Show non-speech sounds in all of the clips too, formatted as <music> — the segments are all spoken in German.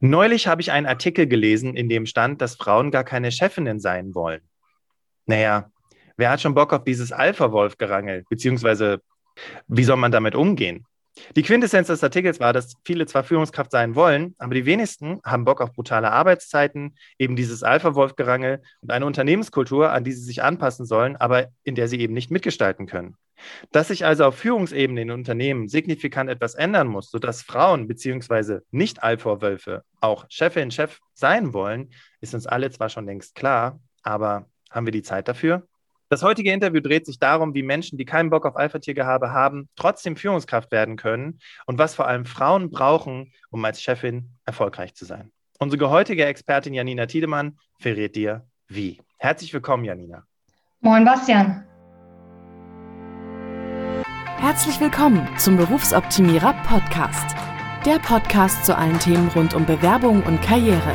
Neulich habe ich einen Artikel gelesen, in dem stand, dass Frauen gar keine Chefinnen sein wollen. Naja, wer hat schon Bock auf dieses Alpha-Wolf-Gerangel? Beziehungsweise, wie soll man damit umgehen? Die Quintessenz des Artikels war, dass viele zwar Führungskraft sein wollen, aber die wenigsten haben Bock auf brutale Arbeitszeiten, eben dieses Alpha-Wolf-Gerangel und eine Unternehmenskultur, an die sie sich anpassen sollen, aber in der sie eben nicht mitgestalten können. Dass sich also auf Führungsebene in Unternehmen signifikant etwas ändern muss, sodass Frauen bzw. nicht Alpha-Wölfe auch Chefin, Chef sein wollen, ist uns alle zwar schon längst klar, aber haben wir die Zeit dafür? Das heutige Interview dreht sich darum, wie Menschen, die keinen Bock auf Alpha-Tiergehabe haben, trotzdem Führungskraft werden können und was vor allem Frauen brauchen, um als Chefin erfolgreich zu sein. Unsere heutige Expertin Janina Tiedemann verrät dir, wie. Herzlich willkommen, Janina. Moin, Bastian. Herzlich willkommen zum Berufsoptimierer Podcast. Der Podcast zu allen Themen rund um Bewerbung und Karriere.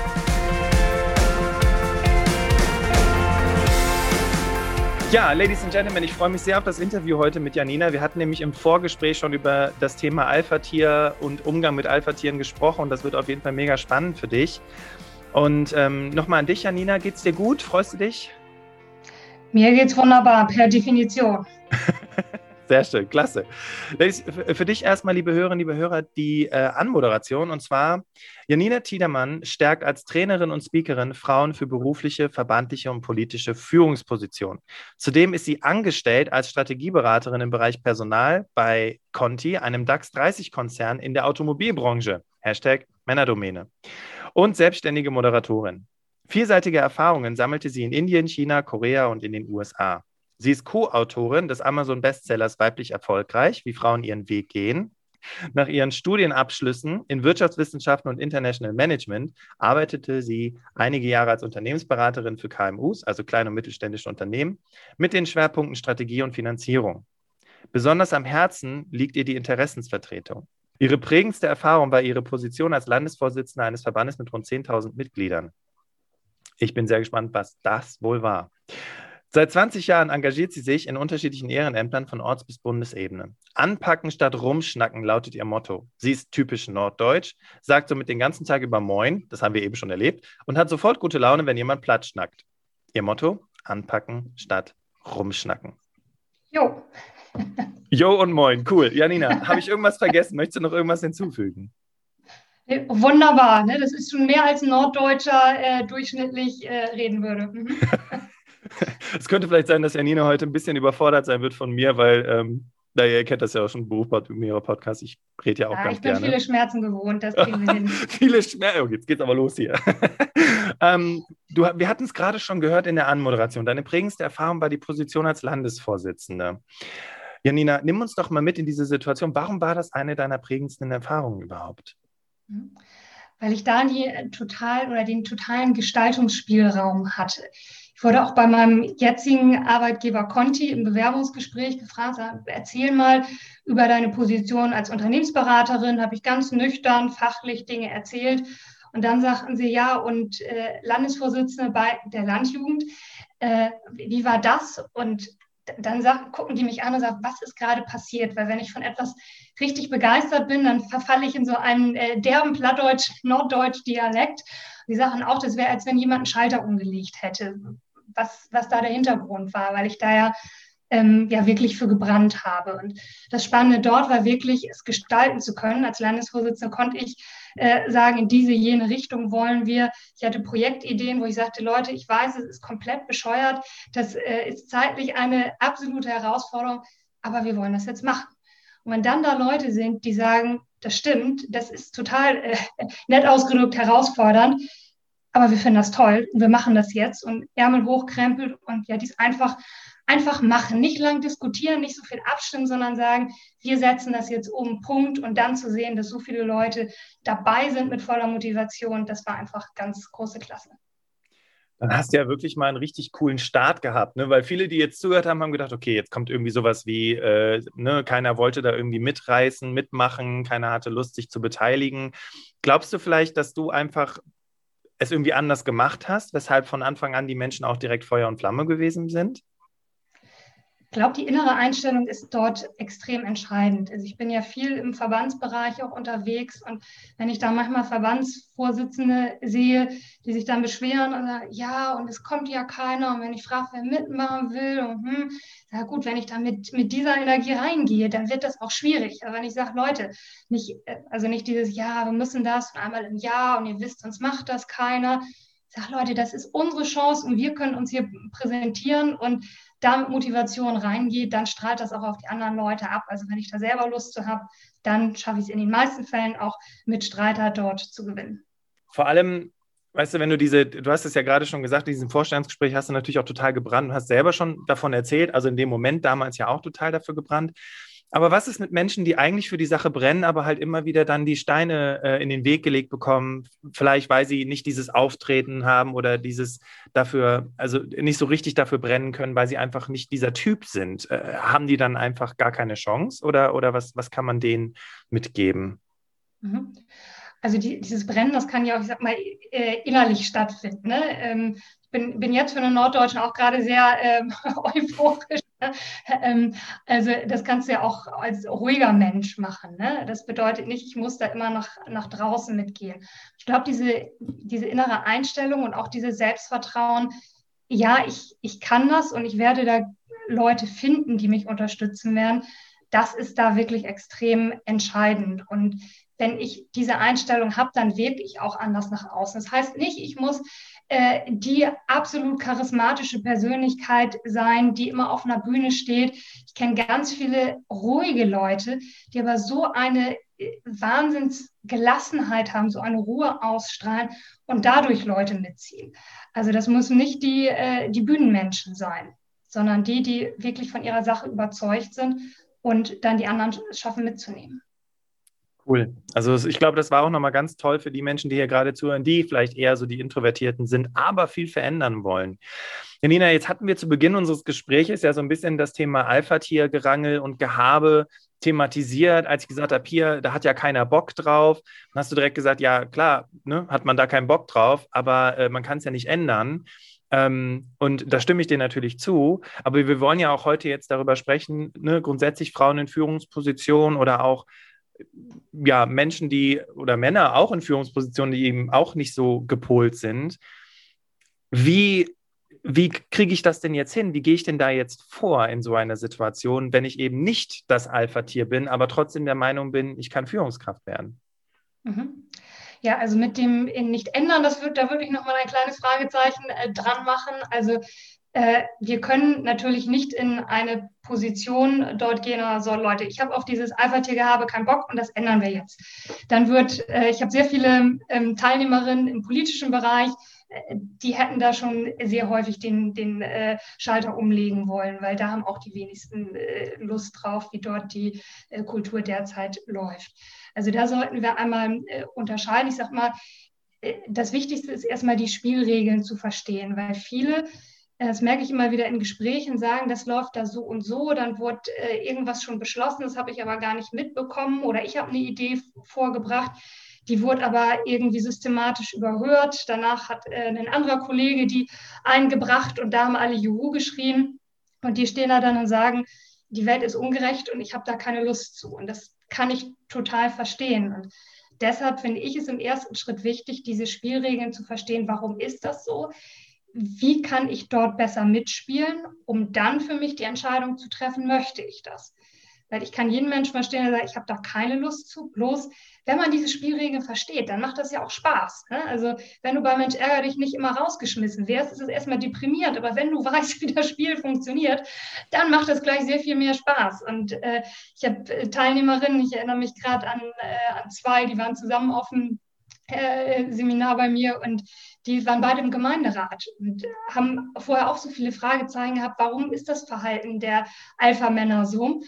Ja, Ladies and Gentlemen, ich freue mich sehr auf das Interview heute mit Janina. Wir hatten nämlich im Vorgespräch schon über das Thema Alpha-Tier und Umgang mit Alpha-Tieren gesprochen und das wird auf jeden Fall mega spannend für dich. Und ähm, nochmal an dich, Janina, geht's dir gut? Freust du dich? Mir geht's wunderbar, per Definition. <laughs> Sehr schön, klasse. Für dich erstmal, liebe Hörerinnen, liebe Hörer, die äh, Anmoderation. Und zwar, Janina Tiedermann stärkt als Trainerin und Speakerin Frauen für berufliche, verbandliche und politische Führungspositionen. Zudem ist sie angestellt als Strategieberaterin im Bereich Personal bei Conti, einem DAX 30-Konzern in der Automobilbranche. Hashtag Männerdomäne. Und selbstständige Moderatorin. Vielseitige Erfahrungen sammelte sie in Indien, China, Korea und in den USA. Sie ist Co-Autorin des Amazon-Bestsellers Weiblich erfolgreich, wie Frauen ihren Weg gehen. Nach ihren Studienabschlüssen in Wirtschaftswissenschaften und International Management arbeitete sie einige Jahre als Unternehmensberaterin für KMUs, also kleine und mittelständische Unternehmen, mit den Schwerpunkten Strategie und Finanzierung. Besonders am Herzen liegt ihr die Interessensvertretung. Ihre prägendste Erfahrung war ihre Position als Landesvorsitzende eines Verbandes mit rund 10.000 Mitgliedern. Ich bin sehr gespannt, was das wohl war. Seit 20 Jahren engagiert sie sich in unterschiedlichen Ehrenämtern von Orts- bis Bundesebene. Anpacken statt rumschnacken lautet ihr Motto. Sie ist typisch norddeutsch, sagt somit den ganzen Tag über Moin, das haben wir eben schon erlebt, und hat sofort gute Laune, wenn jemand platt schnackt. Ihr Motto? Anpacken statt rumschnacken. Jo. <laughs> jo und Moin, cool. Janina, habe ich irgendwas vergessen? Möchtest du noch irgendwas hinzufügen? Wunderbar, ne? das ist schon mehr als ein Norddeutscher äh, durchschnittlich äh, reden würde. <laughs> <laughs> Es könnte vielleicht sein, dass Janina heute ein bisschen überfordert sein wird von mir, weil, ähm, naja, ihr kennt das ja auch schon, Berufsoptimierer Podcast. Ich rede ja auch ja, ganz gerne. Ich bin viele Schmerzen gewohnt, das kriegen wir hin. <laughs> viele Schmerzen, oh, jetzt geht's aber los hier. <laughs> ähm, du, wir hatten es gerade schon gehört in der Anmoderation. Deine prägendste Erfahrung war die Position als Landesvorsitzende. Janina, nimm uns doch mal mit in diese Situation. Warum war das eine deiner prägendsten Erfahrungen überhaupt? Mhm weil ich da die total oder den totalen Gestaltungsspielraum hatte. Ich wurde auch bei meinem jetzigen Arbeitgeber Conti im Bewerbungsgespräch gefragt, erzähl mal über deine Position als Unternehmensberaterin, habe ich ganz nüchtern, fachlich Dinge erzählt. Und dann sagten sie, ja, und äh, Landesvorsitzende bei der Landjugend, äh, wie war das? Und dann sagen, gucken die mich an und sagen, was ist gerade passiert? Weil wenn ich von etwas richtig begeistert bin, dann verfalle ich in so einen äh, derben Plattdeutsch-Norddeutsch-Dialekt. Die sagen auch, das wäre, als wenn jemand einen Schalter umgelegt hätte, was, was da der Hintergrund war, weil ich da ja ähm, ja wirklich für gebrannt habe. Und das Spannende dort war wirklich, es gestalten zu können. Als Landesvorsitzende konnte ich äh, sagen, in diese, jene Richtung wollen wir. Ich hatte Projektideen, wo ich sagte, Leute, ich weiß, es ist komplett bescheuert, das äh, ist zeitlich eine absolute Herausforderung, aber wir wollen das jetzt machen. Und wenn dann da Leute sind, die sagen, das stimmt, das ist total äh, <laughs> nett ausgedrückt herausfordernd, aber wir finden das toll und wir machen das jetzt und Ärmel hochkrempelt und ja, dies einfach einfach machen, nicht lang diskutieren, nicht so viel abstimmen, sondern sagen, wir setzen das jetzt um, Punkt. Und dann zu sehen, dass so viele Leute dabei sind mit voller Motivation, das war einfach ganz große Klasse. Dann hast du ja wirklich mal einen richtig coolen Start gehabt, ne? weil viele, die jetzt zugehört haben, haben gedacht, okay, jetzt kommt irgendwie sowas wie, äh, ne, keiner wollte da irgendwie mitreißen, mitmachen, keiner hatte Lust, sich zu beteiligen. Glaubst du vielleicht, dass du einfach es irgendwie anders gemacht hast, weshalb von Anfang an die Menschen auch direkt Feuer und Flamme gewesen sind? Ich glaube, die innere Einstellung ist dort extrem entscheidend. Also ich bin ja viel im Verbandsbereich auch unterwegs und wenn ich da manchmal Verbandsvorsitzende sehe, die sich dann beschweren und sagen, ja, und es kommt ja keiner und wenn ich frage, wer mitmachen will und hm, ja gut, wenn ich da mit, mit dieser Energie reingehe, dann wird das auch schwierig. Aber wenn ich sage, Leute, nicht, also nicht dieses, ja, wir müssen das und einmal im Jahr und ihr wisst, sonst macht das keiner. Sage, Leute, das ist unsere Chance und wir können uns hier präsentieren und da mit Motivation reingeht, dann strahlt das auch auf die anderen Leute ab. Also wenn ich da selber Lust zu habe, dann schaffe ich es in den meisten Fällen auch mit Streiter dort zu gewinnen. Vor allem, weißt du, wenn du diese, du hast es ja gerade schon gesagt, in diesem Vorstellungsgespräch hast du natürlich auch total gebrannt und hast selber schon davon erzählt, also in dem Moment damals ja auch total dafür gebrannt. Aber was ist mit Menschen, die eigentlich für die Sache brennen, aber halt immer wieder dann die Steine äh, in den Weg gelegt bekommen? Vielleicht, weil sie nicht dieses Auftreten haben oder dieses dafür, also nicht so richtig dafür brennen können, weil sie einfach nicht dieser Typ sind. Äh, haben die dann einfach gar keine Chance oder, oder was, was kann man denen mitgeben? Mhm. Also die, dieses Brennen, das kann ja auch, ich sag mal, äh, innerlich stattfinden. Ne? Ähm, ich bin, bin jetzt für einen Norddeutschen auch gerade sehr ähm, <laughs> euphorisch, <laughs> also das kannst du ja auch als ruhiger Mensch machen. Ne? Das bedeutet nicht, ich muss da immer nach, nach draußen mitgehen. Ich glaube, diese, diese innere Einstellung und auch dieses Selbstvertrauen, ja, ich, ich kann das und ich werde da Leute finden, die mich unterstützen werden, das ist da wirklich extrem entscheidend. Und wenn ich diese Einstellung habe, dann wirke ich auch anders nach außen. Das heißt nicht, ich muss äh, die absolut charismatische Persönlichkeit sein, die immer auf einer Bühne steht. Ich kenne ganz viele ruhige Leute, die aber so eine äh, Wahnsinnsgelassenheit haben, so eine Ruhe ausstrahlen und dadurch Leute mitziehen. Also das müssen nicht die, äh, die Bühnenmenschen sein, sondern die, die wirklich von ihrer Sache überzeugt sind und dann die anderen schaffen mitzunehmen. Cool. Also ich glaube, das war auch nochmal ganz toll für die Menschen, die hier gerade zuhören, die vielleicht eher so die Introvertierten sind, aber viel verändern wollen. Janina, jetzt hatten wir zu Beginn unseres Gesprächs ja so ein bisschen das Thema Alpha-Tier-Gerangel und Gehabe thematisiert, als ich gesagt habe, hier, da hat ja keiner Bock drauf. Dann hast du direkt gesagt, ja klar, ne, hat man da keinen Bock drauf, aber äh, man kann es ja nicht ändern. Ähm, und da stimme ich dir natürlich zu. Aber wir wollen ja auch heute jetzt darüber sprechen, ne, grundsätzlich Frauen in Führungspositionen oder auch ja, Menschen, die oder Männer auch in Führungspositionen, die eben auch nicht so gepolt sind. Wie, wie kriege ich das denn jetzt hin? Wie gehe ich denn da jetzt vor in so einer Situation, wenn ich eben nicht das Alpha-Tier bin, aber trotzdem der Meinung bin, ich kann Führungskraft werden? Mhm. Ja, also mit dem nicht ändern, das wird, da würde ich nochmal ein kleines Fragezeichen äh, dran machen. Also äh, wir können natürlich nicht in eine Position dort gehen oder so, Leute, ich habe auf dieses Alpha-Tier-Gehabe keinen Bock und das ändern wir jetzt. Dann wird, äh, ich habe sehr viele ähm, Teilnehmerinnen im politischen Bereich, äh, die hätten da schon sehr häufig den, den äh, Schalter umlegen wollen, weil da haben auch die wenigsten äh, Lust drauf, wie dort die äh, Kultur derzeit läuft. Also da sollten wir einmal unterscheiden. Ich sage mal, das Wichtigste ist erstmal die Spielregeln zu verstehen, weil viele das merke ich immer wieder in Gesprächen, sagen, das läuft da so und so, dann wurde äh, irgendwas schon beschlossen, das habe ich aber gar nicht mitbekommen oder ich habe eine Idee vorgebracht, die wurde aber irgendwie systematisch überhört. Danach hat äh, ein anderer Kollege die eingebracht und da haben alle Juhu geschrien und die stehen da dann und sagen, die Welt ist ungerecht und ich habe da keine Lust zu. Und das kann ich total verstehen. Und deshalb finde ich es im ersten Schritt wichtig, diese Spielregeln zu verstehen. Warum ist das so? Wie kann ich dort besser mitspielen, um dann für mich die Entscheidung zu treffen, möchte ich das. Weil ich kann jeden Menschen verstehen, der sagt, ich habe da keine Lust zu. Bloß, wenn man diese Spielregeln versteht, dann macht das ja auch Spaß. Ne? Also, wenn du bei Mensch ärger dich nicht immer rausgeschmissen wirst, ist es erstmal deprimierend. Aber wenn du <laughs> weißt, wie das Spiel funktioniert, dann macht das gleich sehr viel mehr Spaß. Und äh, ich habe äh, Teilnehmerinnen, ich erinnere mich gerade an, äh, an zwei, die waren zusammen auf dem äh, Seminar bei mir und die waren beide im Gemeinderat und haben vorher auch so viele Fragezeichen gehabt, warum ist das Verhalten der Alpha-Männer so?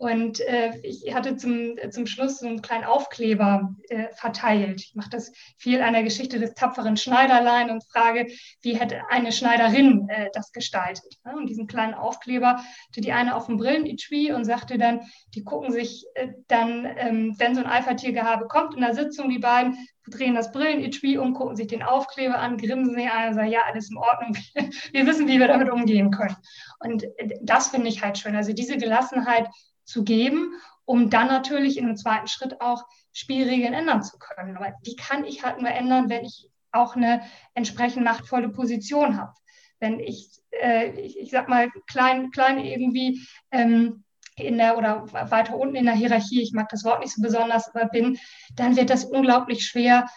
Und äh, ich hatte zum, zum Schluss so einen kleinen Aufkleber äh, verteilt. Ich mache das viel an der Geschichte des tapferen Schneiderlein und frage, wie hätte eine Schneiderin äh, das gestaltet. Ne? Und diesen kleinen Aufkleber hatte die eine auf dem Brillenetui und sagte dann, die gucken sich äh, dann, ähm, wenn so ein Alpha-Tiergehabe kommt in der Sitzung, die beiden drehen das Brillenetui um, gucken sich den Aufkleber an, grinsen sie an und sagen, ja, alles in Ordnung, <laughs> wir wissen, wie wir damit umgehen können. Und äh, das finde ich halt schön. Also diese Gelassenheit, zu geben, um dann natürlich in einem zweiten Schritt auch Spielregeln ändern zu können. Aber die kann ich halt nur ändern, wenn ich auch eine entsprechend machtvolle Position habe. Wenn ich, äh, ich, ich, sag mal, klein, klein irgendwie ähm, in der oder weiter unten in der Hierarchie, ich mag das Wort nicht so besonders, aber bin, dann wird das unglaublich schwer,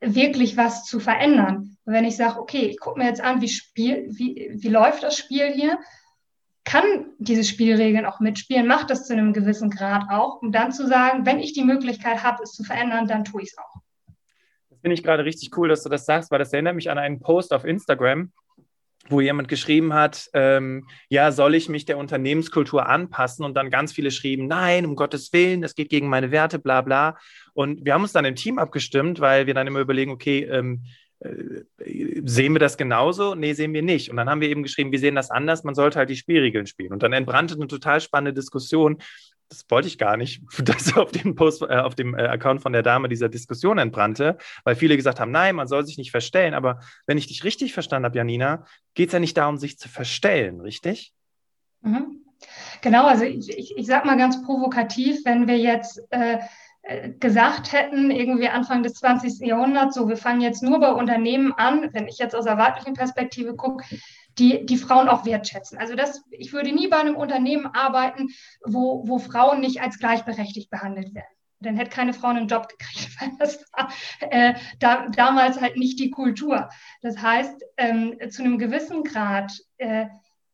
wirklich was zu verändern. Wenn ich sage, okay, ich gucke mir jetzt an, wie, Spiel, wie, wie läuft das Spiel hier kann diese Spielregeln auch mitspielen, macht das zu einem gewissen Grad auch, um dann zu sagen, wenn ich die Möglichkeit habe, es zu verändern, dann tue ich es auch. Das finde ich gerade richtig cool, dass du das sagst, weil das erinnert mich an einen Post auf Instagram, wo jemand geschrieben hat, ähm, ja, soll ich mich der Unternehmenskultur anpassen? Und dann ganz viele schrieben, nein, um Gottes Willen, das geht gegen meine Werte, bla bla. Und wir haben uns dann im Team abgestimmt, weil wir dann immer überlegen, okay, ähm, äh, sehen wir das genauso? Nee, sehen wir nicht. Und dann haben wir eben geschrieben, wir sehen das anders, man sollte halt die Spielregeln spielen. Und dann entbrannte eine total spannende Diskussion. Das wollte ich gar nicht, <laughs> dass auf dem Post, äh, auf dem äh, Account von der Dame dieser Diskussion entbrannte, weil viele gesagt haben, nein, man soll sich nicht verstellen. Aber wenn ich dich richtig verstanden habe, Janina, geht es ja nicht darum, sich zu verstellen, richtig? Mhm. Genau, also ich, ich, ich sage mal ganz provokativ, wenn wir jetzt äh, äh, gesagt hätten, irgendwie Anfang des 20. Jahrhunderts, so wir fangen jetzt nur bei Unternehmen an, wenn ich jetzt aus der weiblichen Perspektive gucke, die, die Frauen auch wertschätzen. Also das, ich würde nie bei einem Unternehmen arbeiten, wo, wo Frauen nicht als gleichberechtigt behandelt werden. Dann hätte keine Frau einen Job gekriegt, <laughs> weil das war äh, da, damals halt nicht die Kultur. Das heißt, ähm, zu einem gewissen Grad äh,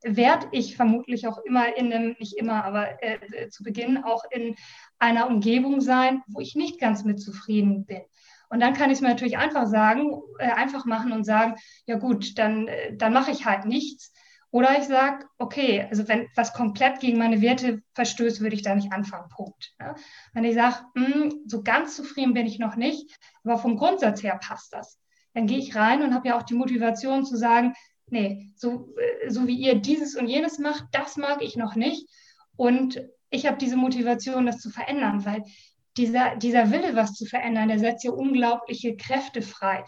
werde ich vermutlich auch immer in einem, nicht immer, aber äh, zu Beginn auch in einer Umgebung sein, wo ich nicht ganz mit zufrieden bin. Und dann kann ich es mir natürlich einfach sagen, äh, einfach machen und sagen, ja gut, dann, äh, dann mache ich halt nichts. Oder ich sage, okay, also wenn was komplett gegen meine Werte verstößt, würde ich da nicht anfangen. Punkt. Ja? Wenn ich sage, hm, so ganz zufrieden bin ich noch nicht, aber vom Grundsatz her passt das, dann gehe ich rein und habe ja auch die Motivation zu sagen, nee, so, äh, so wie ihr dieses und jenes macht, das mag ich noch nicht. Und ich habe diese Motivation, das zu verändern, weil dieser, dieser Wille, was zu verändern, der setzt ja unglaubliche Kräfte frei.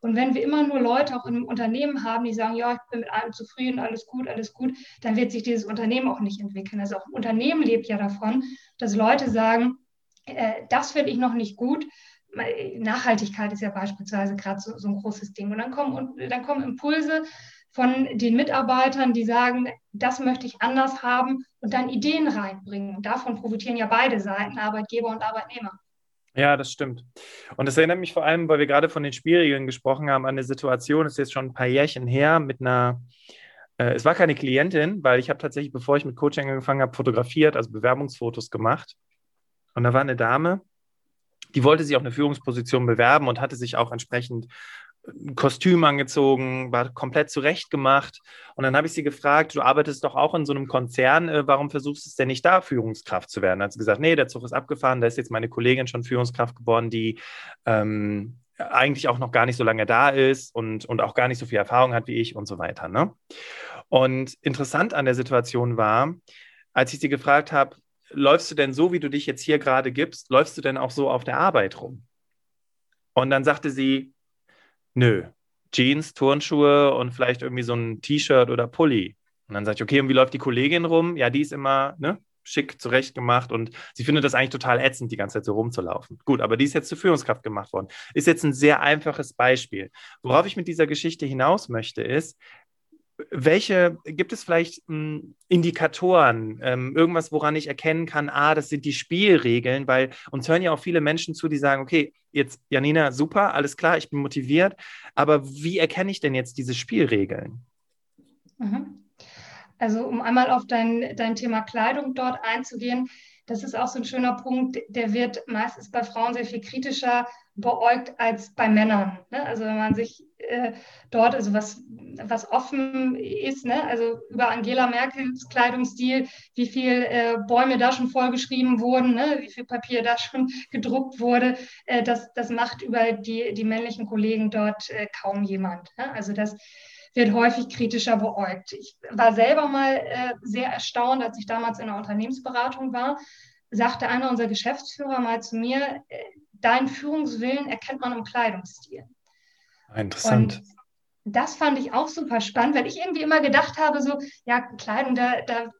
Und wenn wir immer nur Leute auch in einem Unternehmen haben, die sagen, ja, ich bin mit allem zufrieden, alles gut, alles gut, dann wird sich dieses Unternehmen auch nicht entwickeln. Also auch ein Unternehmen lebt ja davon, dass Leute sagen, äh, das finde ich noch nicht gut. Nachhaltigkeit ist ja beispielsweise gerade so, so, ein großes Ding. Und dann kommen, dann kommen Impulse, von den Mitarbeitern, die sagen, das möchte ich anders haben und dann Ideen reinbringen. Und davon profitieren ja beide Seiten, Arbeitgeber und Arbeitnehmer. Ja, das stimmt. Und das erinnert mich vor allem, weil wir gerade von den Spielregeln gesprochen haben, an eine Situation, das ist jetzt schon ein paar Jährchen her, mit einer, äh, es war keine Klientin, weil ich habe tatsächlich, bevor ich mit Coaching angefangen habe, fotografiert, also Bewerbungsfotos gemacht. Und da war eine Dame, die wollte sich auf eine Führungsposition bewerben und hatte sich auch entsprechend ein Kostüm angezogen, war komplett zurechtgemacht. Und dann habe ich sie gefragt, du arbeitest doch auch in so einem Konzern, äh, warum versuchst du es denn nicht da, Führungskraft zu werden? Da hat sie gesagt, nee, der Zug ist abgefahren, da ist jetzt meine Kollegin schon Führungskraft geworden, die ähm, eigentlich auch noch gar nicht so lange da ist und, und auch gar nicht so viel Erfahrung hat wie ich und so weiter. Ne? Und interessant an der Situation war, als ich sie gefragt habe, läufst du denn so, wie du dich jetzt hier gerade gibst, läufst du denn auch so auf der Arbeit rum? Und dann sagte sie, Nö. Jeans, Turnschuhe und vielleicht irgendwie so ein T-Shirt oder Pulli. Und dann sage ich, okay, und wie läuft die Kollegin rum? Ja, die ist immer ne, schick zurecht gemacht und sie findet das eigentlich total ätzend, die ganze Zeit so rumzulaufen. Gut, aber die ist jetzt zur Führungskraft gemacht worden. Ist jetzt ein sehr einfaches Beispiel. Worauf ich mit dieser Geschichte hinaus möchte, ist, welche gibt es vielleicht m, Indikatoren, ähm, irgendwas, woran ich erkennen kann, ah, das sind die Spielregeln, weil uns hören ja auch viele Menschen zu, die sagen, okay, jetzt Janina, super, alles klar, ich bin motiviert, aber wie erkenne ich denn jetzt diese Spielregeln? Mhm. Also um einmal auf dein, dein Thema Kleidung dort einzugehen, das ist auch so ein schöner Punkt, der wird meistens bei Frauen sehr viel kritischer beäugt als bei Männern. Ne? Also wenn man sich äh, dort, also was, was offen ist, ne? also über Angela Merkels Kleidungsstil, wie viel äh, Bäume da schon vollgeschrieben wurden, ne? wie viel Papier da schon <laughs> gedruckt wurde, äh, das, das macht über die, die männlichen Kollegen dort äh, kaum jemand. Ne? Also das wird häufig kritischer beäugt. Ich war selber mal äh, sehr erstaunt, als ich damals in der Unternehmensberatung war, sagte einer unserer Geschäftsführer mal zu mir, äh, deinen Führungswillen erkennt man im Kleidungsstil. Interessant. Und das fand ich auch super spannend, weil ich irgendwie immer gedacht habe, so, ja, Kleidung, da, da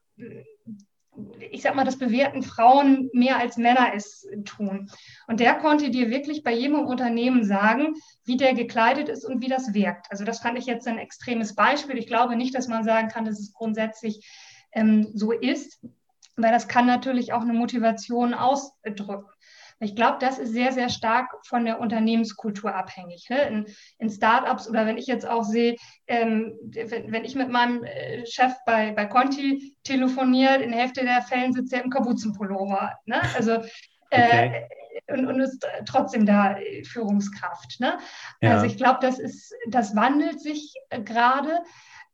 ich sag mal, das bewerten Frauen mehr als Männer es tun. Und der konnte dir wirklich bei jedem Unternehmen sagen, wie der gekleidet ist und wie das wirkt. Also das fand ich jetzt ein extremes Beispiel. Ich glaube nicht, dass man sagen kann, dass es grundsätzlich ähm, so ist, weil das kann natürlich auch eine Motivation ausdrücken. Ich glaube, das ist sehr, sehr stark von der Unternehmenskultur abhängig. Ne? In, in Startups oder wenn ich jetzt auch sehe, ähm, wenn, wenn, ich mit meinem äh, Chef bei, bei Conti telefoniere, in der Hälfte der Fällen sitzt er im Kapuzenpullover. Ne? Also äh, okay. und, und ist trotzdem da äh, Führungskraft. Ne? Ja. Also ich glaube, das ist, das wandelt sich äh, gerade.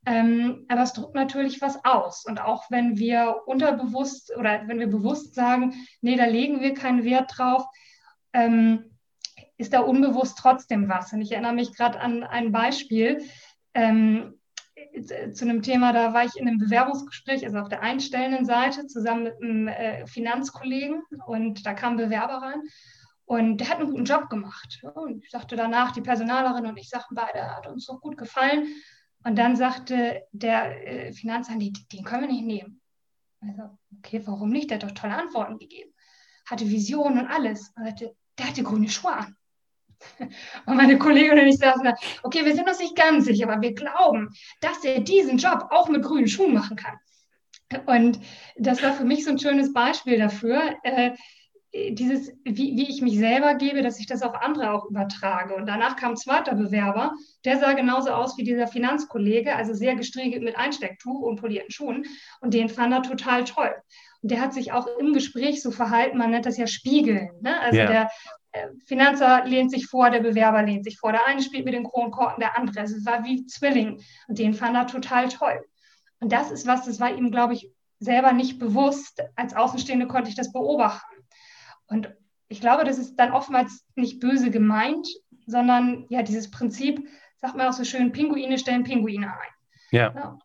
Ähm, aber es drückt natürlich was aus. Und auch wenn wir unterbewusst oder wenn wir bewusst sagen, nee, da legen wir keinen Wert drauf, ähm, ist da unbewusst trotzdem was. Und ich erinnere mich gerade an ein Beispiel ähm, zu einem Thema, da war ich in einem Bewerbungsgespräch, also auf der einstellenden Seite, zusammen mit einem äh, Finanzkollegen und da kam ein Bewerber rein. Und der hat einen guten Job gemacht. Und ich sagte danach, die Personalerin und ich sagten beide, hat uns so gut gefallen. Und dann sagte der äh, Finanzamt, den können wir nicht nehmen. Also, okay, warum nicht? Der hat doch tolle Antworten gegeben. Hatte Visionen und alles. Und sagte, der hatte grüne Schuhe an. <laughs> Und meine Kollegin und ich sagten, okay, wir sind uns nicht ganz sicher, aber wir glauben, dass er diesen Job auch mit grünen Schuhen machen kann. Und das war für mich so ein schönes Beispiel dafür, äh, dieses, wie, wie ich mich selber gebe, dass ich das auf andere auch übertrage. Und danach kam ein zweiter Bewerber, der sah genauso aus wie dieser Finanzkollege, also sehr gestriegelt mit Einstecktuch und polierten Schuhen. Und den fand er total toll. Und der hat sich auch im Gespräch so verhalten, man nennt das ja Spiegeln. Ne? Also yeah. der äh, Finanzer lehnt sich vor, der Bewerber lehnt sich vor. Der eine spielt mit den Kronkorken, der andere. Also es war wie Zwilling. Und den fand er total toll. Und das ist was, das war ihm, glaube ich, selber nicht bewusst. Als Außenstehende konnte ich das beobachten. Und ich glaube, das ist dann oftmals nicht böse gemeint, sondern ja, dieses Prinzip, sagt man auch so schön, Pinguine stellen Pinguine ein. Ja. ja.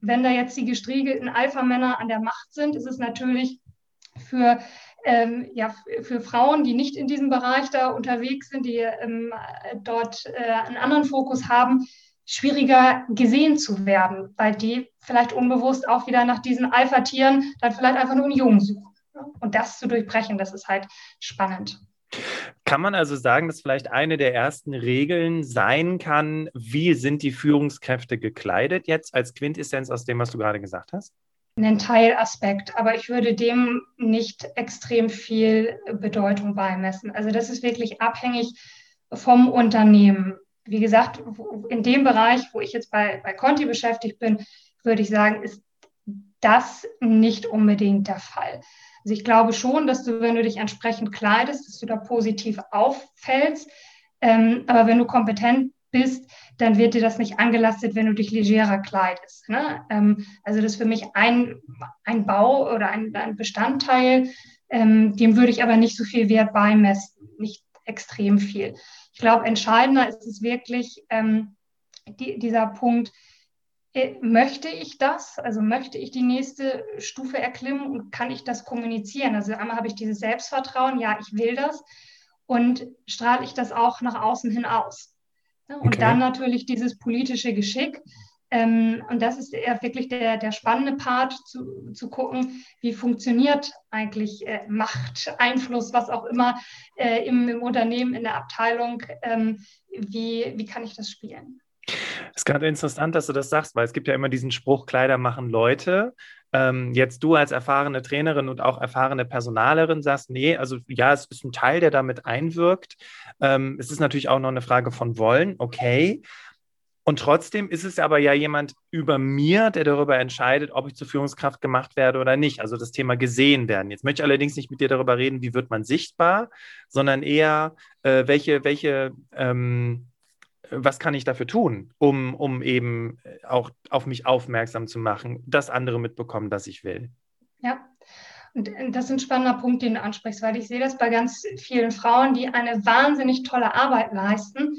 wenn da jetzt die gestriegelten Alpha-Männer an der Macht sind, ist es natürlich für, ähm, ja, für Frauen, die nicht in diesem Bereich da unterwegs sind, die ähm, dort äh, einen anderen Fokus haben, schwieriger gesehen zu werden, weil die vielleicht unbewusst auch wieder nach diesen Alpha-Tieren dann vielleicht einfach nur einen Jungen suchen. Und das zu durchbrechen, das ist halt spannend. Kann man also sagen, dass vielleicht eine der ersten Regeln sein kann, wie sind die Führungskräfte gekleidet jetzt als Quintessenz aus dem, was du gerade gesagt hast? Ein Teilaspekt, aber ich würde dem nicht extrem viel Bedeutung beimessen. Also das ist wirklich abhängig vom Unternehmen. Wie gesagt, in dem Bereich, wo ich jetzt bei, bei Conti beschäftigt bin, würde ich sagen, ist das nicht unbedingt der Fall. Also ich glaube schon, dass du, wenn du dich entsprechend kleidest, dass du da positiv auffällst. Ähm, aber wenn du kompetent bist, dann wird dir das nicht angelastet, wenn du dich legerer kleidest. Ne? Ähm, also das ist für mich ein, ein Bau oder ein, ein Bestandteil, ähm, dem würde ich aber nicht so viel Wert beimessen, nicht extrem viel. Ich glaube, entscheidender ist es wirklich ähm, die, dieser Punkt, möchte ich das? Also möchte ich die nächste Stufe erklimmen und kann ich das kommunizieren? Also einmal habe ich dieses Selbstvertrauen, ja, ich will das und strahle ich das auch nach außen hin aus. Und okay. dann natürlich dieses politische Geschick. Ähm, und das ist eher wirklich der, der spannende Part, zu, zu gucken, wie funktioniert eigentlich äh, Macht, Einfluss, was auch immer äh, im, im, Unternehmen, in der Abteilung, ähm, wie, wie kann ich das spielen? Es ist gerade interessant, dass du das sagst, weil es gibt ja immer diesen Spruch, Kleider machen Leute. Ähm, jetzt du als erfahrene Trainerin und auch erfahrene Personalerin sagst, nee, also ja, es ist ein Teil, der damit einwirkt. Ähm, es ist natürlich auch noch eine Frage von Wollen, okay. Und trotzdem ist es aber ja jemand über mir, der darüber entscheidet, ob ich zur Führungskraft gemacht werde oder nicht. Also das Thema gesehen werden. Jetzt möchte ich allerdings nicht mit dir darüber reden, wie wird man sichtbar, sondern eher, äh, welche, welche, ähm, was kann ich dafür tun, um, um eben auch auf mich aufmerksam zu machen, dass andere mitbekommen, dass ich will. Ja, und äh, das ist ein spannender Punkt, den du ansprichst, weil ich sehe das bei ganz vielen Frauen, die eine wahnsinnig tolle Arbeit leisten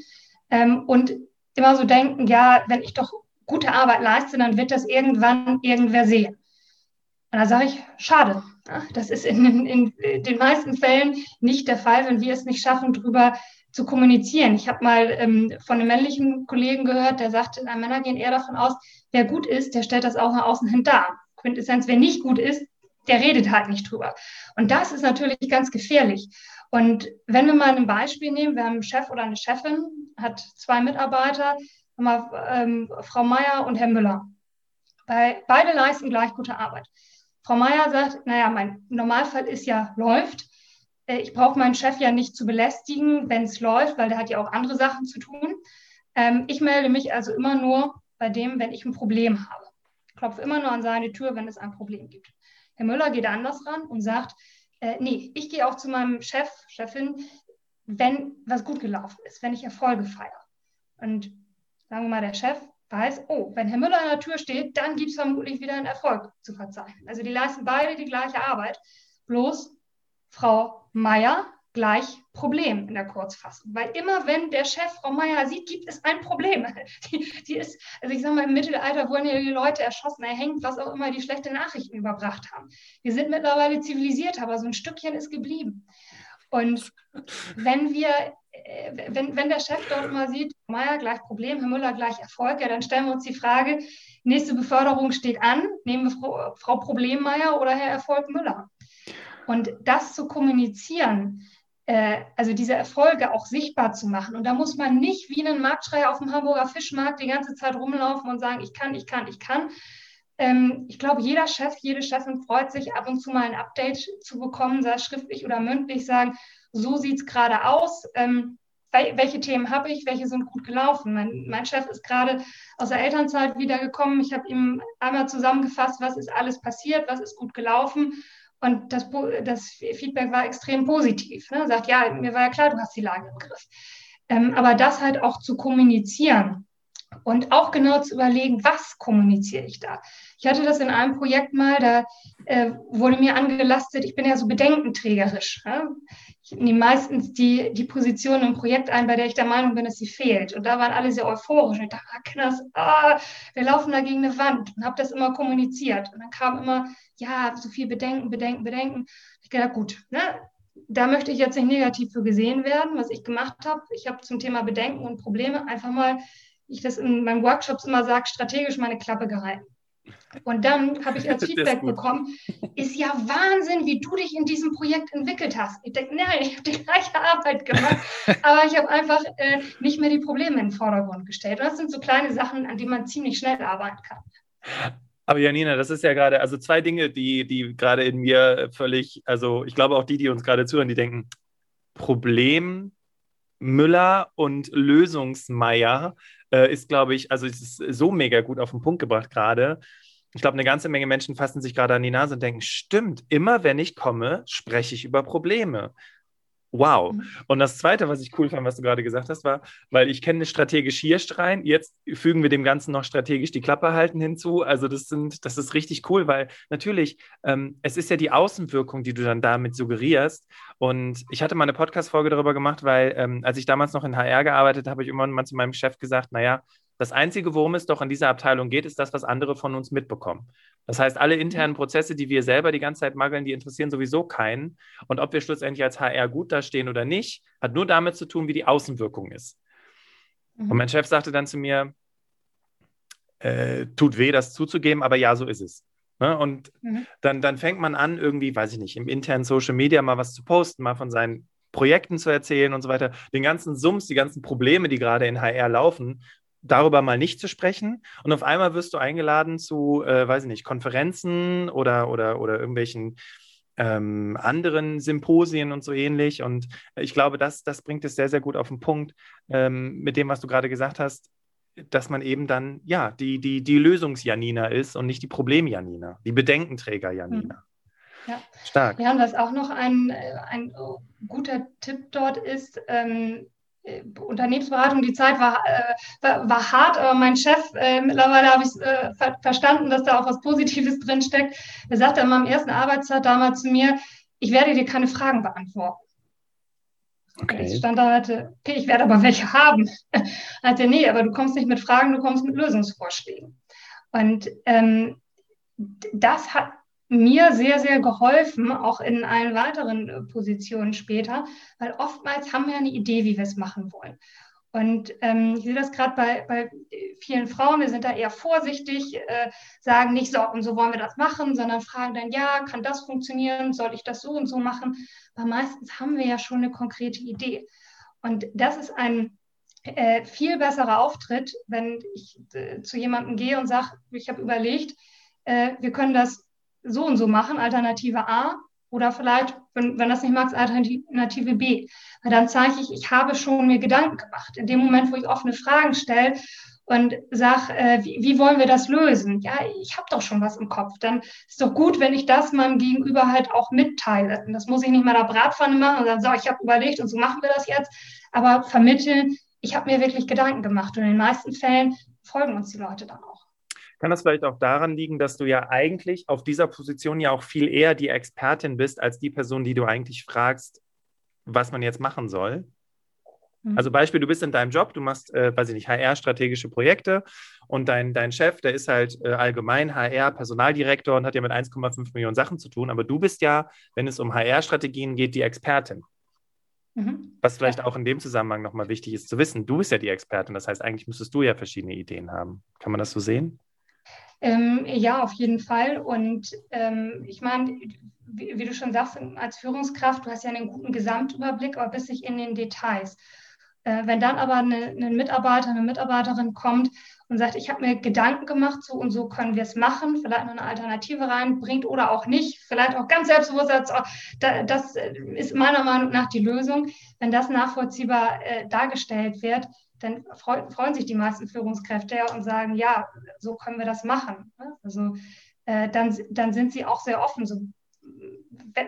ähm, und immer so denken, ja, wenn ich doch gute Arbeit leiste, dann wird das irgendwann irgendwer sehen. Und da sage ich, schade. Das ist in, in, in, den meisten Fällen nicht der Fall, wenn wir es nicht schaffen, darüber zu kommunizieren. Ich habe mal ähm, von einem männlichen Kollegen gehört, der sagte, na, Männer gehen eher davon aus, wer gut ist, der stellt das auch nach außen hin dar. Quintessenz, wer nicht gut ist, der redet halt nicht drüber. Und das ist natürlich ganz gefährlich. Und wenn wir mal ein Beispiel nehmen, wir haben einen Chef oder eine Chefin, hat zwei Mitarbeiter, wir, ähm, Frau Meier und Herr Müller. Bei, beide leisten gleich gute Arbeit. Frau Meier sagt, naja, mein Normalfall ist ja, läuft. Äh, ich brauche meinen Chef ja nicht zu belästigen, wenn es läuft, weil der hat ja auch andere Sachen zu tun. Ähm, ich melde mich also immer nur bei dem, wenn ich ein Problem habe. Klopfe immer nur an seine Tür, wenn es ein Problem gibt. Herr Müller geht anders ran und sagt, äh, nee, ich gehe auch zu meinem Chef, Chefin, wenn was gut gelaufen ist, wenn ich Erfolge feiere. Und sagen wir mal, der Chef weiß, oh, wenn Herr Müller an der Tür steht, dann gibt es vermutlich wieder einen Erfolg zu verzeichnen. Also die leisten beide die gleiche Arbeit. Bloß Frau Meier gleich Problem in der Kurzfassung. Weil immer wenn der Chef Frau Meier sieht, gibt es ein Problem. <laughs> Die, die ist, also ich sage mal, im Mittelalter wurden ja die Leute erschossen, erhängt, was auch immer die schlechte Nachrichten überbracht haben. Wir sind mittlerweile zivilisiert, aber so ein Stückchen ist geblieben. Und wenn wir, äh, wenn, wenn der Chef dort immer sieht, Meier gleich Problem, Herr Müller gleich Erfolg, ja, dann stellen wir uns die Frage, nächste Beförderung steht an, nehmen wir Frau, Frau Problemmeier oder Herr Erfolg Müller. Und das zu kommunizieren, äh, also diese Erfolge auch sichtbar zu machen. Und da muss man nicht wie ein Marktschreier auf dem Hamburger Fischmarkt die ganze Zeit rumlaufen und sagen, ich kann, ich kann, ich kann. Ähm, ich glaube, jeder Chef, jede Chefin freut sich, ab und zu mal ein Update zu bekommen, sei es schriftlich oder mündlich, sagen, so sieht es gerade aus. Ähm, welche Themen habe ich, welche sind gut gelaufen. Mein, mein Chef ist gerade aus der Elternzeit wiedergekommen. Ich habe ihm einmal zusammengefasst, was ist alles passiert, was ist gut gelaufen und das, das Feedback war extrem positiv. Ne? Sagt, ja, mir war ja klar, du hast die Lage im Griff. Ähm, aber das halt auch zu kommunizieren und auch genau zu überlegen, was kommuniziere ich da. Ich hatte das in einem Projekt mal, da äh, wurde mir angelastet, ich bin ja so bedenkenträgerisch. Ne? Ich nehme meistens die, die Position im Projekt ein, bei der ich der Meinung bin, dass sie fehlt. Und da waren alle sehr euphorisch. Und ich dachte, ah, Kinders, ah, wir laufen da gegen eine Wand. Und habe das immer kommuniziert. Und dann kam immer, ja, so viel Bedenken, Bedenken, Bedenken. Ich dachte, gut, ne? da möchte ich jetzt nicht negativ für gesehen werden, was ich gemacht habe. Ich habe zum Thema Bedenken und Probleme einfach mal, ich das in meinen Workshops immer sage, strategisch meine Klappe gehalten. Und dann habe ich als <laughs> Feedback bekommen, ist ja Wahnsinn, wie du dich in diesem Projekt entwickelt hast. Ich denke, nein, ich habe die gleiche Arbeit gemacht, <laughs> aber ich habe einfach äh, nicht mehr die Probleme in den Vordergrund gestellt. Und das sind so kleine Sachen, an die man ziemlich schnell arbeiten kann. Aber Janina, das ist ja gerade, also zwei Dinge, die, die gerade in mir völlig, also ich glaube auch die, die uns gerade zuhören, die denken, Problem Müller und Lösungsmeier äh, ist, glaube ich, also es ist so mega gut auf den Punkt gebracht gerade. Ich glaube, eine ganze Menge Menschen fassen sich gerade an die Nase und denken, stimmt, immer wenn ich komme, spreche ich über Probleme. Wow. Mhm. Und das Zweite, was ich cool fand, was du gerade gesagt hast, war, weil ich kenne strategisch hier strein, jetzt fügen wir dem Ganzen noch strategisch die Klappe halten hinzu. Also das sind, das ist richtig cool, weil natürlich, ähm, es ist ja die Außenwirkung, die du dann damit suggerierst. Und ich hatte mal eine Podcast-Folge darüber gemacht, weil ähm, als ich damals noch in HR gearbeitet habe, habe ich irgendwann mal zu meinem Chef gesagt, naja, das Einzige, worum es doch in dieser Abteilung geht, ist das, was andere von uns mitbekommen. Das heißt, alle internen Prozesse, die wir selber die ganze Zeit mageln, die interessieren sowieso keinen. Und ob wir schlussendlich als HR gut dastehen oder nicht, hat nur damit zu tun, wie die Außenwirkung ist. Mhm. Und mein Chef sagte dann zu mir, äh, tut weh, das zuzugeben, aber ja, so ist es. Ne? Und mhm. dann, dann fängt man an, irgendwie, weiß ich nicht, im internen Social Media mal was zu posten, mal von seinen Projekten zu erzählen und so weiter. Den ganzen Sums, die ganzen Probleme, die gerade in HR laufen darüber mal nicht zu sprechen. Und auf einmal wirst du eingeladen zu, äh, weiß ich nicht, Konferenzen oder, oder, oder irgendwelchen ähm, anderen Symposien und so ähnlich. Und ich glaube, das, das bringt es sehr, sehr gut auf den Punkt ähm, mit dem, was du gerade gesagt hast. dass man eben dann, ja, die, die, die Lösungs-Janina ist und nicht die Problem-Janina, die Bedenkenträger-Janina. Hm. Ja. Stark. Ja, und was auch noch ein, ein guter Tipp dort ist, ähm, äh, Unternehmensberatung, die Zeit war, äh, war, hart, aber mein Chef, äh, mittlerweile habe ich äh, ver verstanden, dass da auch was Positives <laughs> drinsteckt. Er sagte in meinem ersten Arbeitstag damals zu mir, ich werde dir keine Fragen beantworten. Okay. Ich stand da hatte, okay, ich werde aber welche <laughs> haben. er hatte, nee, aber du kommst nicht mit Fragen, du kommst mit Lösungsvorschlägen. Und ähm, das hat mir sehr, sehr geholfen, auch in allen weiteren äh, Positionen später, weil oftmals haben wir eine Idee, wie wir es machen wollen. Und ähm, ich sehe das gerade bei, bei vielen Frauen, wir sind da eher vorsichtig, äh, sagen nicht so und so wollen wir das machen, sondern fragen dann, ja, kann das funktionieren, soll ich das so und so machen? Aber meistens haben wir ja schon eine konkrete Idee. Und das ist ein äh, viel besserer Auftritt, wenn ich äh, zu jemandem gehe und sage, ich habe überlegt, äh, wir können das so und so machen, Alternative A, oder vielleicht, wenn, wenn das nicht magst, Alternative B. Weil dann zeige ich, ich habe schon mir Gedanken gemacht. In dem Moment, wo ich offene Fragen stelle und sage, äh, wie, wie, wollen wir das lösen? Ja, ich habe doch schon was im Kopf. Dann ist doch gut, wenn ich das meinem Gegenüber halt auch mitteile. Und das muss ich nicht mal der Bratpfanne machen und sagen, so, ich habe überlegt und so machen wir das jetzt. Aber vermitteln, ich habe mir wirklich Gedanken gemacht. Und in den meisten Fällen folgen uns die Leute dann auch. Kann das vielleicht auch daran liegen, dass du ja eigentlich auf dieser Position ja auch viel eher die Expertin bist, als die Person, die du eigentlich fragst, was man jetzt machen soll? Mhm. Also Beispiel, du bist in deinem Job, du machst, äh, weiß ich nicht, HR-strategische Projekte und dein, dein Chef, der ist halt äh, allgemein HR, Personaldirektor und hat ja mit 1,5 Millionen Sachen zu tun, aber du bist ja, wenn es um HR-Strategien geht, die Expertin. Mhm. Was vielleicht auch in dem Zusammenhang nochmal wichtig ist zu wissen, du bist ja die Expertin, das heißt, eigentlich müsstest du ja verschiedene Ideen haben. Kann man das so sehen? Ähm, ja, auf jeden Fall. Und ähm, ich meine, wie, wie, du schon sagst, als Führungskraft, du hast ja einen guten Gesamtüberblick, aber bis sich in den Details. Äh, wenn dann aber eine, ein Mitarbeiter, eine Mitarbeiterin kommt und sagt, ich habe mir Gedanken gemacht, so und so können wir es machen, vielleicht noch eine Alternative reinbringt oder auch nicht, vielleicht auch ganz selbstbewusst, das ist meiner Meinung nach die Lösung. Wenn das nachvollziehbar äh, dargestellt wird, dann freu, freuen sich die meisten Führungskräfte ja und sagen, ja, so können wir das machen. Ne? Also äh, dann, dann sind sie auch sehr offen. So,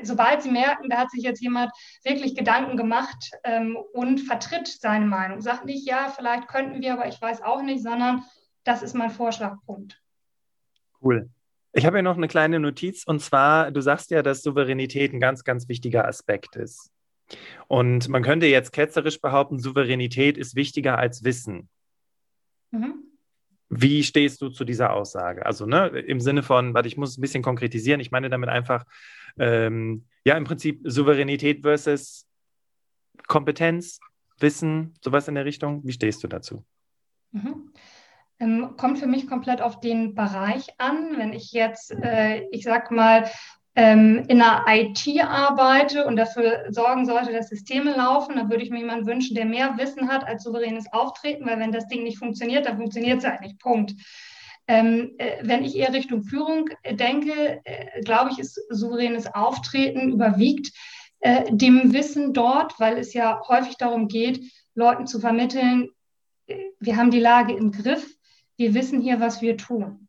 sobald sie merken, da hat sich jetzt jemand wirklich Gedanken gemacht ähm, und vertritt seine Meinung, sagt nicht, ja, vielleicht könnten wir, aber ich weiß auch nicht, sondern das ist mein Vorschlagpunkt. Cool. Ich habe hier noch eine kleine Notiz und zwar, du sagst ja, dass Souveränität ein ganz, ganz wichtiger Aspekt ist. Und man könnte jetzt ketzerisch behaupten, Souveränität ist wichtiger als Wissen. Mhm. Wie stehst du zu dieser Aussage? Also ne, im Sinne von, warte, ich muss es ein bisschen konkretisieren. Ich meine damit einfach, ähm, ja, im Prinzip Souveränität versus Kompetenz, Wissen, sowas in der Richtung. Wie stehst du dazu? Mhm. Ähm, kommt für mich komplett auf den Bereich an. Wenn ich jetzt, äh, ich sag mal, ähm, in der IT arbeite und dafür sorgen sollte, dass Systeme laufen, dann würde ich mir jemanden wünschen, der mehr Wissen hat als souveränes Auftreten, weil wenn das Ding nicht funktioniert, dann funktioniert es halt nicht. Punkt. Ähm, äh, wenn ich eher Richtung Führung denke, äh, glaube ich, ist souveränes Auftreten überwiegt äh, dem Wissen dort, weil es ja häufig darum geht, Leuten zu vermitteln, äh, wir haben die Lage im Griff, wir wissen hier, was wir tun.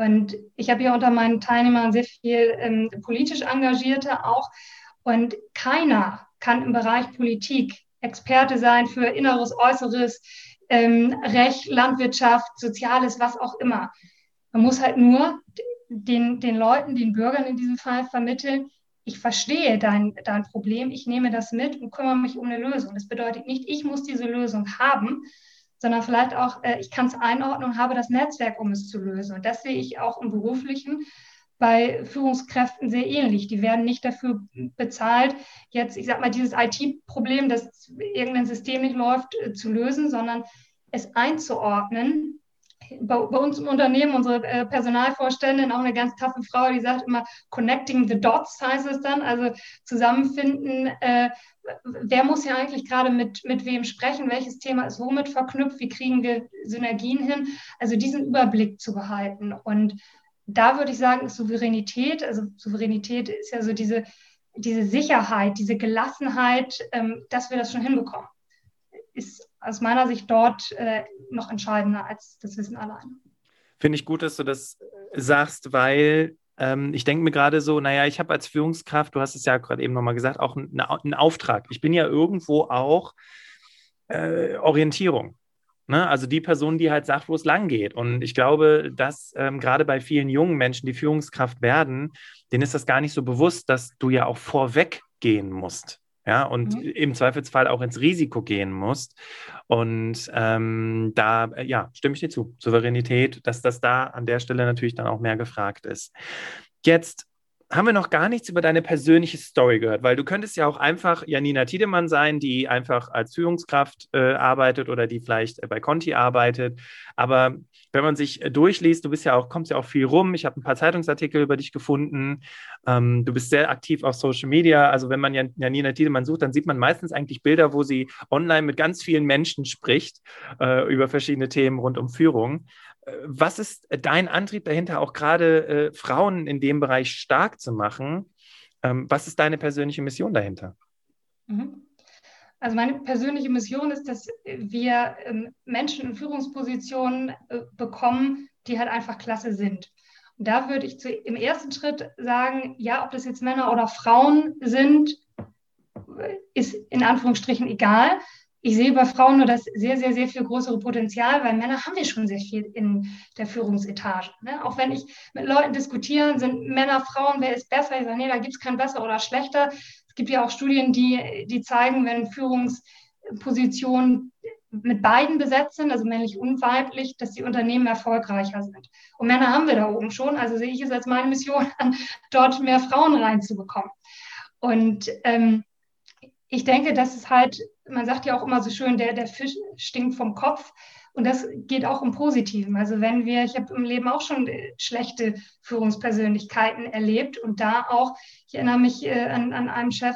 Und ich habe hier unter meinen Teilnehmern sehr viel ähm, politisch Engagierte auch. Und keiner kann im Bereich Politik Experte sein für Inneres, Äußeres, ähm, Recht, Landwirtschaft, Soziales, was auch immer. Man muss halt nur den, den Leuten, den Bürgern in diesem Fall vermitteln, ich verstehe dein, dein Problem, ich nehme das mit und kümmere mich um eine Lösung. Das bedeutet nicht, ich muss diese Lösung haben, sondern vielleicht auch, äh, ich kann es einordnen und habe das Netzwerk, um es zu lösen. Und das sehe ich auch im beruflichen bei Führungskräften sehr ähnlich. Die werden nicht dafür bezahlt, jetzt, ich sage mal, dieses IT-Problem, dass irgendein System nicht läuft, äh, zu lösen, sondern es einzuordnen bei, bei, uns im Unternehmen, unsere äh, Personalvorständin, auch eine ganz taffe Frau, die sagt immer, connecting the dots heißt es dann, also zusammenfinden, äh, wer muss ja eigentlich gerade mit, mit wem sprechen, welches Thema ist womit verknüpft, wie kriegen wir Synergien hin, also diesen Überblick zu behalten. Und da würde ich sagen, Souveränität, also Souveränität ist ja so diese, diese Sicherheit, diese Gelassenheit, ähm, dass wir das schon hinbekommen, ist aus meiner Sicht dort äh, noch entscheidender als das Wissen alleine. Finde ich gut, dass du das sagst, weil ähm, ich denke mir gerade so, naja, ich habe als Führungskraft, du hast es ja gerade eben nochmal gesagt, auch einen, einen Auftrag. Ich bin ja irgendwo auch äh, Orientierung. Ne? Also die Person, die halt sagt, wo es lang geht. Und ich glaube, dass ähm, gerade bei vielen jungen Menschen, die Führungskraft werden, denen ist das gar nicht so bewusst, dass du ja auch vorweg gehen musst. Ja, und mhm. im Zweifelsfall auch ins Risiko gehen musst. Und ähm, da, äh, ja, stimme ich dir zu. Souveränität, dass das da an der Stelle natürlich dann auch mehr gefragt ist. Jetzt haben wir noch gar nichts über deine persönliche Story gehört, weil du könntest ja auch einfach Janina Tiedemann sein, die einfach als Führungskraft äh, arbeitet oder die vielleicht äh, bei Conti arbeitet. Aber wenn man sich äh, durchliest, du bist ja auch, kommst ja auch viel rum. Ich habe ein paar Zeitungsartikel über dich gefunden. Ähm, du bist sehr aktiv auf Social Media. Also wenn man Jan Janina Tiedemann sucht, dann sieht man meistens eigentlich Bilder, wo sie online mit ganz vielen Menschen spricht äh, über verschiedene Themen rund um Führung was ist dein Antrieb dahinter, auch gerade äh, Frauen in dem Bereich stark zu machen? Ähm, was ist deine persönliche Mission dahinter? Mhm. Also meine persönliche Mission ist, dass wir ähm, Menschen in Führungspositionen äh, bekommen, die halt einfach klasse sind. Und da würde ich zu, im ersten Schritt sagen, ja, ob das jetzt Männer oder Frauen sind, ist in Anführungsstrichen egal ich sehe bei Frauen nur das sehr, sehr, sehr viel größere Potenzial, weil Männer haben wir schon sehr viel in der Führungsetage. Ne? Auch wenn ich mit Leuten diskutiere, sind Männer, Frauen, wer ist besser? Ich sage, nee, da gibt es kein besser oder schlechter. Es gibt ja auch Studien, die, die zeigen, wenn Führungspositionen mit beiden besetzt sind, also männlich und weiblich, dass die Unternehmen erfolgreicher sind. Und Männer haben wir da oben schon, also sehe ich es als meine Mission <laughs> dort mehr Frauen reinzubekommen. Und ähm, ich denke, dass es halt man sagt ja auch immer so schön, der, der Fisch stinkt vom Kopf. Und das geht auch im Positiven. Also wenn wir, ich habe im Leben auch schon äh, schlechte Führungspersönlichkeiten erlebt und da auch, ich erinnere mich äh, an, an einen Chef,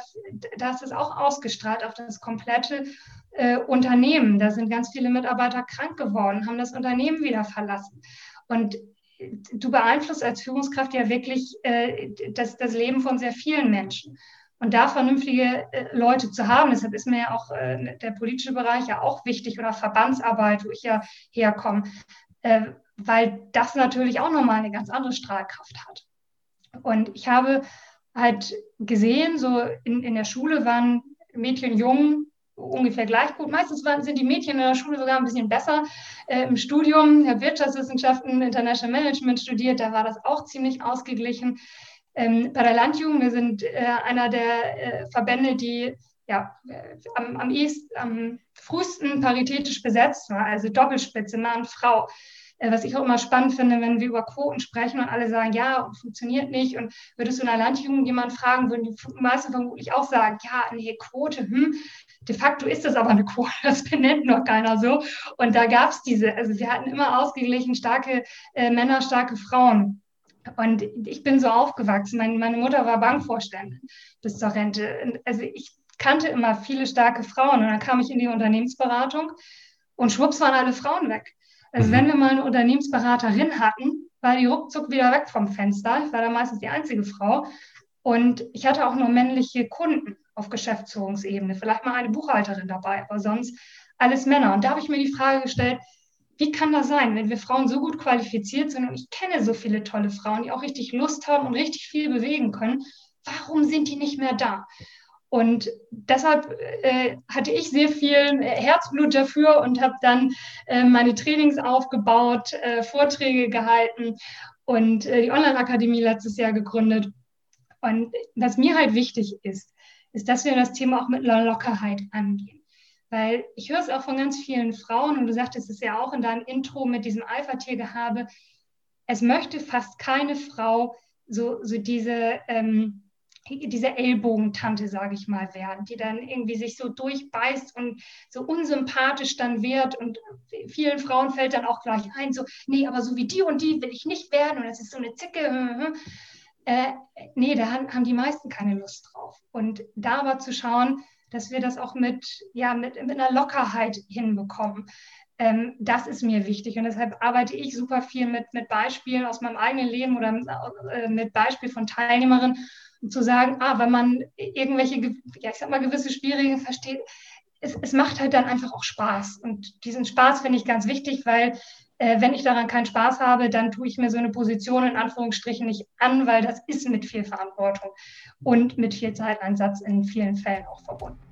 da ist es auch ausgestrahlt auf das komplette äh, Unternehmen. Da sind ganz viele Mitarbeiter krank geworden, haben das Unternehmen wieder verlassen. Und du beeinflusst als Führungskraft ja wirklich äh, das, das Leben von sehr vielen Menschen. Und da vernünftige äh, Leute zu haben, deshalb ist mir ja auch äh, der politische Bereich ja auch wichtig oder Verbandsarbeit, wo ich ja herkomme, äh, weil das natürlich auch nochmal eine ganz andere Strahlkraft hat. Und ich habe halt gesehen, so in, in der Schule waren Mädchen, Jungen ungefähr gleich gut. Meistens waren, sind die Mädchen in der Schule sogar ein bisschen besser. Äh, Im Studium, ich habe Wirtschaftswissenschaften, International Management studiert, da war das auch ziemlich ausgeglichen. Ähm, bei der Landjugend, wir sind äh, einer der äh, Verbände, die ja, äh, am, am, ehesten, am frühesten paritätisch besetzt war, also Doppelspitze, Mann, Frau. Äh, was ich auch immer spannend finde, wenn wir über Quoten sprechen und alle sagen, ja, funktioniert nicht. Und würdest du in der Landjugend jemanden fragen, würden die meisten vermutlich auch sagen, ja, nee, Quote, hm, de facto ist das aber eine Quote, <laughs> das benennt noch keiner so. Und da gab es diese, also wir hatten immer ausgeglichen starke äh, Männer, starke Frauen. Und ich bin so aufgewachsen. Meine, meine Mutter war Bankvorständin bis zur Rente. Also ich kannte immer viele starke Frauen. Und dann kam ich in die Unternehmensberatung und schwupps waren alle Frauen weg. Also mhm. wenn wir mal eine Unternehmensberaterin hatten, war die ruckzuck wieder weg vom Fenster. Ich war da meistens die einzige Frau. Und ich hatte auch nur männliche Kunden auf Geschäftsführungsebene. Vielleicht mal eine Buchhalterin dabei, aber sonst alles Männer. Und da habe ich mir die Frage gestellt, wie kann das sein, wenn wir Frauen so gut qualifiziert sind und ich kenne so viele tolle Frauen, die auch richtig Lust haben und richtig viel bewegen können, warum sind die nicht mehr da? Und deshalb äh, hatte ich sehr viel Herzblut dafür und habe dann äh, meine Trainings aufgebaut, äh, Vorträge gehalten und äh, die Online-Akademie letztes Jahr gegründet. Und was mir halt wichtig ist, ist, dass wir das Thema auch mit Lockerheit angehen. Weil ich höre es auch von ganz vielen Frauen und du sagtest es ja auch in deinem Intro mit diesem Alpha-Tiergehabe. Es möchte fast keine Frau so, so diese, ähm, diese Ellbogentante, sage ich mal, werden, die dann irgendwie sich so durchbeißt und so unsympathisch dann wird. Und vielen Frauen fällt dann auch gleich ein, so, nee, aber so wie die und die will ich nicht werden und das ist so eine Zicke. Äh, nee, da haben die meisten keine Lust drauf. Und da aber zu schauen, dass wir das auch mit, ja, mit, mit einer Lockerheit hinbekommen. Ähm, das ist mir wichtig und deshalb arbeite ich super viel mit, mit Beispielen aus meinem eigenen Leben oder äh, mit Beispielen von Teilnehmerinnen, um zu sagen, ah, wenn man irgendwelche, ja, ich sag mal, gewisse Spielregeln versteht, es, es macht halt dann einfach auch Spaß. Und diesen Spaß finde ich ganz wichtig, weil äh, wenn ich daran keinen Spaß habe, dann tue ich mir so eine Position in Anführungsstrichen nicht an, weil das ist mit viel Verantwortung und mit viel Zeiteinsatz in vielen Fällen auch verbunden.